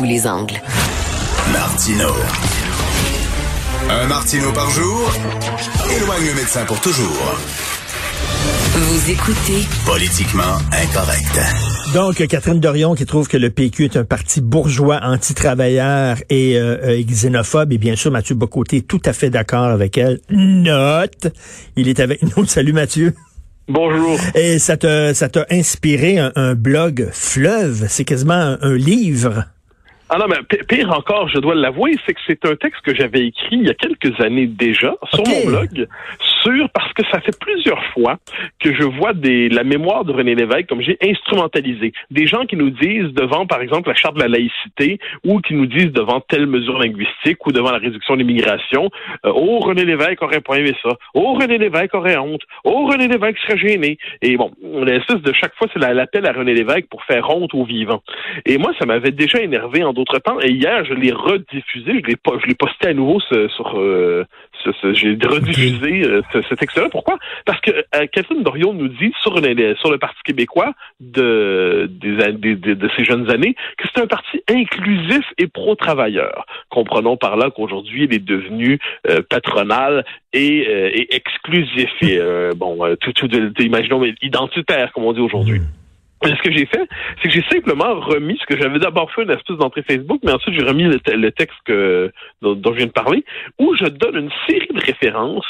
tous les angles. Martino. Un Martino par jour éloigne le médecin pour toujours. Vous écoutez Politiquement incorrect. Donc, Catherine Dorion qui trouve que le PQ est un parti bourgeois, anti-travailleur et, euh, euh, xénophobe. Et bien sûr, Mathieu Bocoté, tout à fait d'accord avec elle. Note. Il est avec nous. Salut Mathieu. Bonjour. Et ça t'a, ça t'a inspiré un, un blog fleuve. C'est quasiment un, un livre. Ah non, mais pire encore, je dois l'avouer, c'est que c'est un texte que j'avais écrit il y a quelques années déjà sur mon blog, sur parce que ça fait plusieurs fois que je vois des la mémoire de René Lévesque comme j'ai instrumentalisé. Des gens qui nous disent devant, par exemple, la charte de la laïcité ou qui nous disent devant telle mesure linguistique ou devant la réduction de l'immigration, euh, oh René Lévesque aurait pas aimé ça, oh René Lévesque aurait honte, oh René Lévesque serait gêné. Et bon, l'espèce de chaque fois c'est la- l'appel à René Lévesque pour faire honte aux vivants. Et moi, ça m'avait déjà énervé en d'autres temps. Et hier, je l'ai rediffusé. Je l'ai je l'ai posté à nouveau ce- sur. euh, ce- j'ai rediffusé euh, ce, ce. Pourquoi? Parce que euh, Catherine Dorion nous dit sur, sur le Parti québécois de, des, de ces jeunes années que c'est un parti inclusif et pro-travailleur. Comprenons par là qu'aujourd'hui, il est devenu euh, patronal et, euh, et exclusif et euh, bon, euh, tout, tout de, de- imaginons identitaire comme on dit aujourd'hui. Et Ce que j'ai fait, c'est que j'ai simplement remis ce que j'avais d'abord fait une espèce d'entrée Facebook, mais ensuite j'ai remis le, te- le texte dont, dont je viens de parler, où je donne une série de références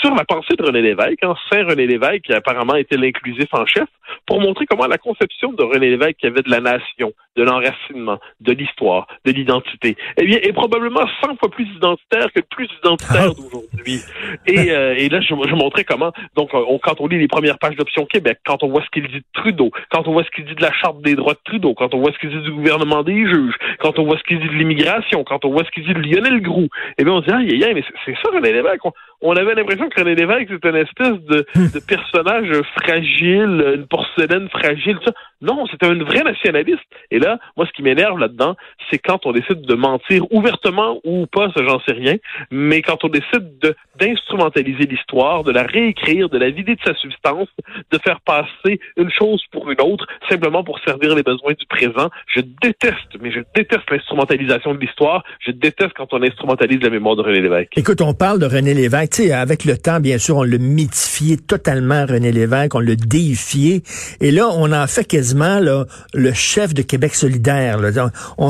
sur la pensée de René Lévesque, hein, Saint René Lévesque, qui apparemment était l'inclusif en chef, pour montrer comment la conception de René Lévesque qui avait de la nation, de l'enracinement, de l'histoire, de l'identité, eh bien, est probablement 100 fois plus identitaire que le plus identitaire Ah. d'aujourd'hui. Et, euh, et là, je, je montrais comment, donc, on- quand on lit les premières pages d'Option Québec, quand on voit ce qu'il dit de Trudeau, quand on voit ce qu'il dit de la Charte des droits de Trudeau, quand on voit ce qu'il dit du gouvernement des juges, quand on voit ce qu'il dit de l'immigration, quand on voit ce qu'il dit de Lionel Groux, eh bien, on se dit, aïe, aïe, aïe, mais c'est- ça, René Lévesque. On, on avait l'impression que René Lévesque, c'était une espèce de, de personnage fragile, une porcelaine fragile, tout ça. Non, c'était un vrai nationaliste. Et là, moi, ce qui m'énerve là-dedans, c'est quand on décide de mentir ouvertement ou pas, ça, j'en sais rien, mais quand on décide de d'instrumentaliser l'histoire, de la réécrire, de la vider de sa substance, de faire passer une chose pour une autre, simplement pour servir les besoins du présent. Je déteste, mais je déteste l'instrumentalisation de l'histoire. Je déteste quand on instrumentalise la mémoire de René Lévesque. Écoute, on parle de René Lévesque. Sais, avec le temps, bien sûr, on l'a mythifié totalement, René Lévesque. On l'a déifié. Et là, on en fait quasiment là, le chef de Québec solidaire. Là.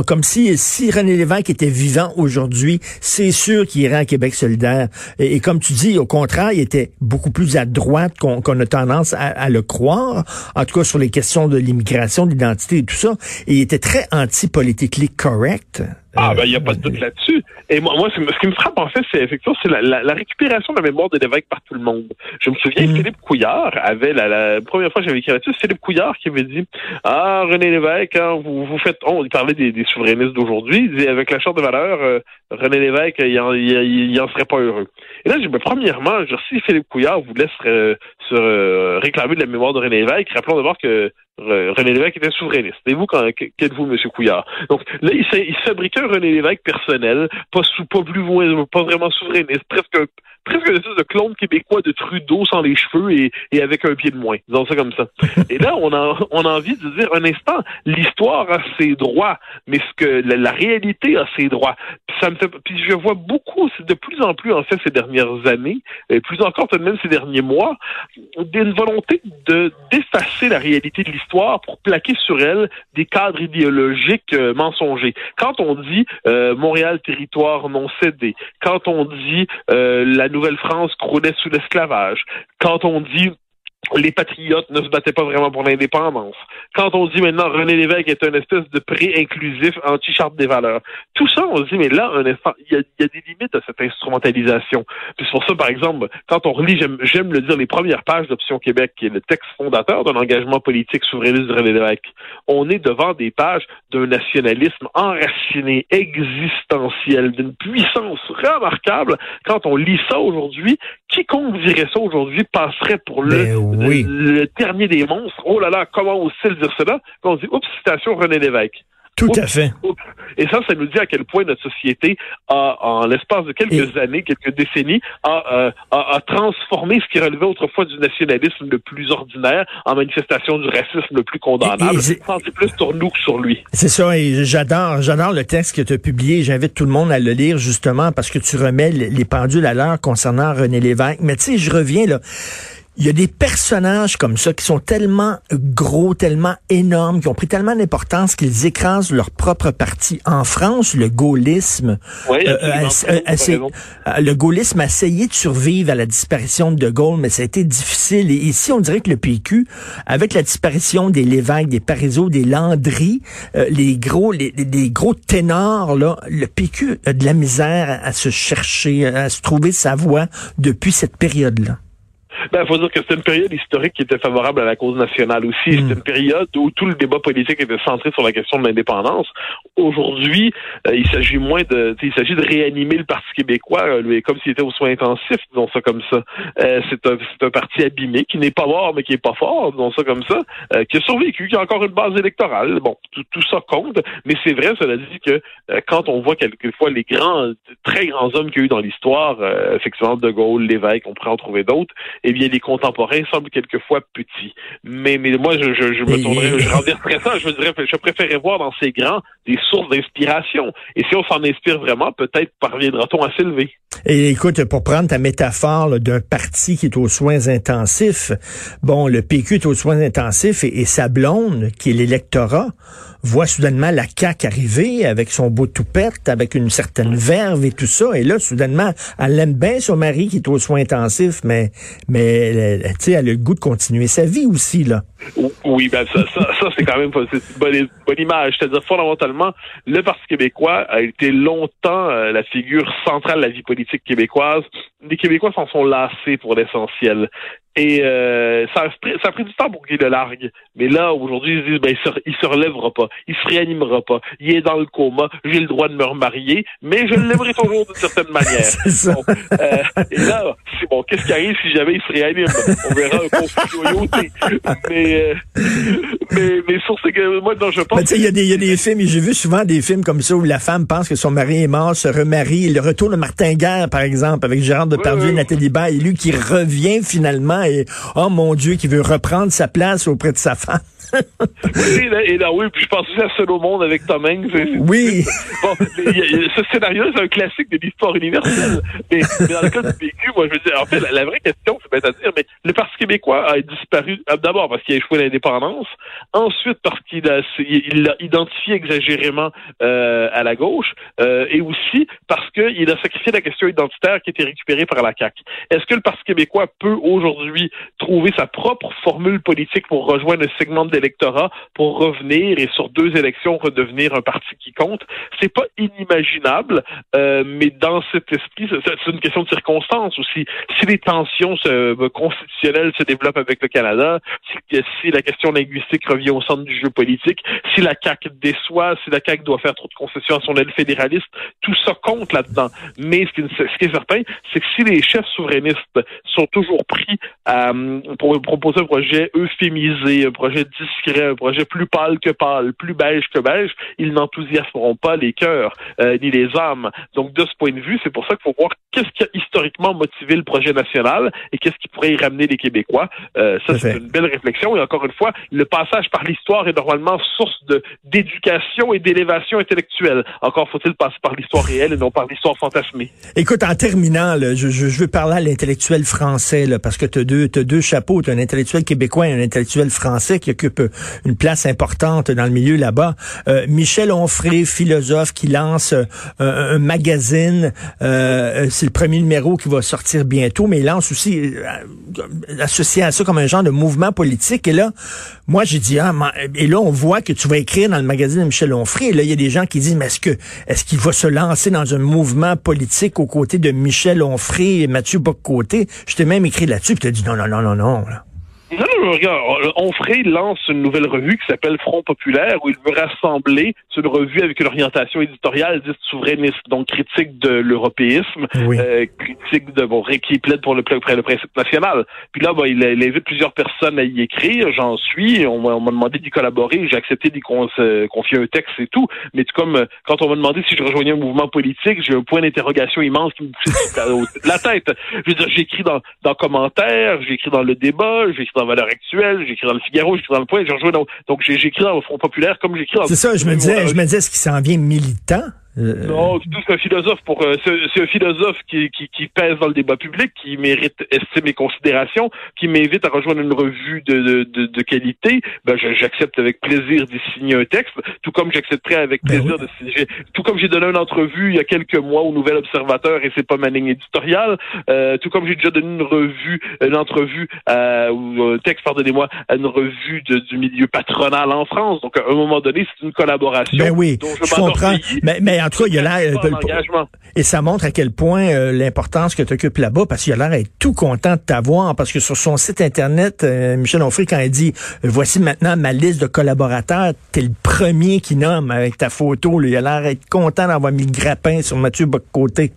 Comme si, si René Lévesque était vivant aujourd'hui, c'est sûr qu'il irait à Québec solidaire. Et, comme tu dis, au contraire, il était beaucoup plus à droite qu'on a tendance à, le croire. En tout cas, sur les questions de l'immigration, de l'identité et tout ça. Et il était très anti-politically correct. Ah Euh, ben il n'y a pas de doute là-dessus. Et moi, moi ce, qui me frappe en fait, c'est effectivement c'est la, la, la récupération de la mémoire de l'évêque par tout le monde. Je me souviens, Mm. Philippe Couillard avait la, la première fois que j'avais écrit là-dessus, Philippe Couillard qui avait dit Ah René Lévesque, hein, vous vous faites on il parlait des, des souverainistes d'aujourd'hui, il disait avec la charte de valeur, euh, René Lévesque, il en, il, il- il en serait pas heureux. Et là, j'ai ben, premièrement, je, si Philippe Couillard vous laisse euh, se euh, réclamer de la mémoire de René Lévesque, rappelons d'abord que René Lévesque était souverainiste. Et vous, qu'êtes-vous, M. Couillard? Donc là, il, il fabriquait un René Lévesque personnel, pas, sous, pas plus pas vraiment souverainiste, presque un- presque une espèce de clone québécois de Trudeau sans les cheveux et, et avec un pied de moins. Disons ça comme ça. Et là, on a, on a envie de dire un instant, l'histoire a ses droits, mais ce que la, réalité a ses droits. Puis je vois beaucoup, c'est de plus en plus en fait ces dernières années, et plus encore de même ces derniers mois, d'une volonté de d'effacer la réalité de l'histoire pour plaquer sur elle des cadres idéologiques euh, mensongers. Quand on dit euh, Montréal territoire non cédé, quand on dit euh, la Nouvelle-France croulait sous l'esclavage, quand on dit les patriotes ne se battaient pas vraiment pour l'indépendance. Quand on dit maintenant René Lévesque est un espèce de pré-inclusif anti-charte des valeurs, tout ça, on se dit, mais là, il y a, des limites à cette instrumentalisation. Puis c'est pour ça, par exemple, quand on relit, j'aime, j'aime le dire, les premières pages d'Option Québec, qui est le texte fondateur d'un engagement politique souverainiste de René Lévesque, on est devant des pages d'un nationalisme enraciné, existentiel, d'une puissance remarquable. Quand on lit ça aujourd'hui, quiconque dirait ça aujourd'hui passerait pour le, Ben oui. le, le dernier des monstres. Oh là là, comment ose-t-il dire cela? Quand on dit, oups, citation René Lévesque. Tout à fait. Et ça, ça nous dit à quel point notre société a, en l'espace de quelques années, quelques décennies, a, a, a, transformé ce qui relevait autrefois du nationalisme le plus ordinaire en manifestation du racisme le plus condamnable. C'est plus sur nous que sur lui. C'est ça, et j'adore, j'adore le texte que tu as publié. J'invite tout le monde à le lire justement parce que tu remets les pendules à l'heure concernant René Lévesque. Mais tu sais, je reviens là il y a des personnages comme ça qui sont tellement gros, tellement énormes, qui ont pris tellement d'importance qu'ils écrasent leur propre parti. En France, le gaullisme, euh, euh, euh, le gaullisme a essayé de survivre à la disparition de De Gaulle, mais ça a été difficile. Et ici, on dirait que le PQ, avec la disparition des Lévesque, des Parizeau, des Landry, les gros, les, les, gros ténors, là, le PQ a de la misère à se chercher, à se trouver sa voie depuis cette période-là. Ben, faut dire que c'est une période historique qui était favorable à la cause nationale aussi. C'est hmm. une période où tout le débat politique était centré sur la question de l'indépendance. Aujourd'hui, euh, il s'agit moins de, il s'agit de réanimer le Parti québécois, euh, comme s'il était aux soins intensifs, disons ça comme ça. Euh, c'est un, c'est un parti abîmé qui n'est pas mort mais qui est pas fort, disons ça comme ça, qui a survécu, qui a encore une base électorale. Bon, tout, tout ça compte, mais c'est vrai, cela dit que quand on voit quelquefois les grands, très grands hommes qu'il y a eu dans l'histoire, effectivement De Gaulle, Lévesque, on pourrait en trouver d'autres eh bien, les contemporains semblent quelquefois petits. Mais, mais moi, je, je, je me tournerais, je renverserais ça. Je dirais, je préférerais voir dans ces grands des sources d'inspiration. Et si on s'en inspire vraiment, peut-être parviendra-t-on à s'élever. Et écoute, pour prendre ta métaphore d'un parti qui est aux soins intensifs, bon, le PQ est aux soins intensifs et, et sa blonde, qui est l'électorat, voit soudainement la CAQ arriver avec son beau toupette, avec une certaine verve et tout ça. Et là, soudainement, elle aime bien son mari qui est aux soins intensifs, mais, mais sais, elle a le goût de continuer sa vie aussi, là. Oui, ben ça, ça, c'est quand même une bonne, bonne image. C'est-à-dire, fondamentalement, le Parti québécois a été longtemps euh, la figure centrale de la vie politique québécoise. Les Québécois s'en sont lassés pour l'essentiel. Et euh, ça, a pris, ça a pris du temps pour qu'il le largue. Mais là, aujourd'hui, ils se disent, ben, il se, il se relèvera pas, il se réanimera pas, il est dans le coma, j'ai le droit de me remarier, mais je l'aimerai toujours d'une certaine manière. Bon, euh, et là, c'est bon, qu'est-ce qui arrive si jamais il se réanime? On verra un conflit de loyauté. Mais, euh, mais, mais sur que moi, non, je pense... il y, a des, y a des films, j'ai vu souvent des films comme ça où la femme pense que son mari est mort, se remarie, le retour de Martin Guerre, par exemple, avec Gérard Depardieu et Nathalie Baye, lui qui revient finalement et, oh mon Dieu, qui veut reprendre sa place auprès de sa femme oui, et là, oui, puis je pense aussi à Seul au monde avec Tom Hanks. Oui. Bon, ce scénario, c'est un classique de l'histoire universelle. Mais, dans le cas du Moi, je veux dire, en fait, la, vraie question, c'est bête à dire, mais le Parti québécois a disparu, euh, d'abord parce qu'il a échoué l'indépendance, ensuite parce qu'il a, l'a identifié exagérément euh, à la gauche, euh, et aussi parce qu'il a sacrifié la question identitaire qui était récupérée par la CAQ. Est-ce que le Parti québécois peut aujourd'hui trouver sa propre formule politique pour rejoindre le segment de l'électorat pour revenir et sur deux élections redevenir un parti qui compte? C'est pas inimaginable, mais dans cet esprit, c'est une question de circonstance aussi. Si les tensions euh, constitutionnelles se développent avec le Canada, si, la question linguistique revient au centre du jeu politique, si la CAQ déçoit, si la CAQ doit faire trop de concessions à son aile fédéraliste, tout ça compte là-dedans. Mais ce qui, est certain, c'est que si les chefs souverainistes sont toujours pris à, pour proposer un projet euphémisé, un projet discret, un projet plus pâle que pâle, plus beige que beige, ils n'enthousiasmeront pas les cœurs euh, ni les âmes. Donc de ce point de vue, c'est pour ça qu'il faut voir qu'est-ce qui a historiquement motivé le projet national et qu'est-ce qui pourrait y ramener les Québécois. Euh, ça, c'est une belle réflexion. Et encore une fois, le passage par l'histoire est normalement source de d'éducation et d'élévation intellectuelle. Encore faut-il passer par l'histoire réelle et non par l'histoire fantasmée. Écoute, en terminant, je, je, veux parler à l'intellectuel français, là, parce que tu as deux, as deux chapeaux. Tu un intellectuel québécois et un intellectuel français qui occupe une place importante dans le milieu là-bas. Euh, Michel Onfray, philosophe, qui lance euh, un, magazine. Euh, c'est le premier numéro qui va sortir bientôt, mais il lance aussi associé à ça comme un genre de mouvement politique. Et là, moi, j'ai dit ah, et là, on voit que tu vas écrire dans le magazine de Michel Onfray. Et là, il y a des gens qui disent mais est-ce que est-ce qu'il va se lancer dans un mouvement politique aux côtés de Michel Onfray et Mathieu Boccoté? Je t'ai même écrit là-dessus, puis tu as dit non, non, non, non, non. Non, regarde, Onfray lance une nouvelle revue qui s'appelle Front populaire, où il veut rassembler, c'est une revue avec une orientation éditoriale dite souverainiste, donc critique de l'européisme, euh, critique de, bon, qui plaide pour le, le principe national. Puis là, bah, il, il, invite plusieurs personnes à y écrire, j'en suis, on, m'a demandé d'y collaborer, j'ai accepté d'y confier un texte et tout, mais comme quand on m'a demandé si je rejoignais un mouvement politique, j'ai un point d'interrogation immense qui me pousse la tête. Je veux dire, j'écris dans, dans commentaires, j'écris dans le débat, j'écris dans Valeurs Actuelles, j'écris dans le Figaro, j'écris dans le Point, j'ai dans, donc j'écris dans le Front populaire comme j'écris dans... C'est ça, je me disais, je me disais, est-ce qu'il s'en vient militant? Euh, non, c'est un philosophe pour euh, c'est un philosophe qui, qui, qui, pèse dans le débat public, qui mérite estime et considération, qui m'invite à rejoindre une revue de, de, de, qualité. Ben j'accepte avec plaisir d'y signer un texte, tout comme j'accepterais avec ben plaisir de signer. Tout comme j'ai donné une entrevue il y a quelques mois au Nouvel Observateur et c'est pas ma ligne éditoriale. Euh, tout comme j'ai déjà donné une revue, une entrevue ou un texte, pardonnez-moi, à une revue du milieu patronal en France. Donc à un moment donné, c'est une collaboration. Ben oui, je, comprends. Mais, mais en tout cas, il a l'air. Euh, et ça montre à quel point euh, l'importance que tu occupes là-bas, parce qu'il a l'air d'être tout content de t'avoir, parce que sur son site Internet, euh, Michel Onfray, quand il dit Voici maintenant ma liste de collaborateurs, t'es le premier qui nomme avec ta photo. il a l'air d'être content d'avoir mis le grappin sur Mathieu Boccoté.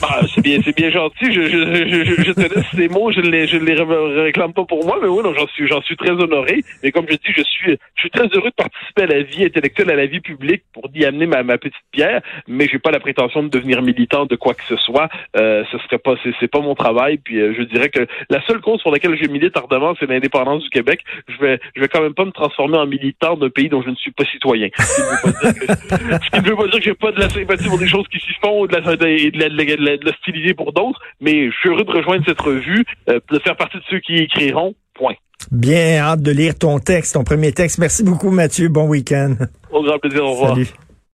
Bah, c'est bien, c'est bien gentil. Je, je, je, je te laisse ces mots. Je ne les, je les réclame pas pour moi, mais oui, j'en suis, j'en suis très honoré. Mais comme je dis, je suis, je suis très heureux de participer à la vie intellectuelle, à la vie publique pour y amener ma, petite pierre. Mais j'ai pas la prétention de devenir militant de quoi que ce soit. Euh, ce serait pas, c'est, pas mon travail. Puis euh, je dirais que la seule cause pour laquelle je milite ardemment, c'est l'indépendance du Québec. Je vais, je vais quand même pas me transformer en militant d'un pays dont je ne suis pas citoyen. Ce qui ne veut pas dire que, j'ai pas de la sympathie pour des choses qui s'y font ou de la, de la, de la de l'hostiliser pour d'autres, mais je suis heureux de rejoindre cette revue, euh, de faire partie de ceux qui écriront. Point. Bien, hâte de lire ton texte, ton premier texte. Merci beaucoup, Mathieu. Bon week-end. Au grand plaisir. Au revoir. Salut.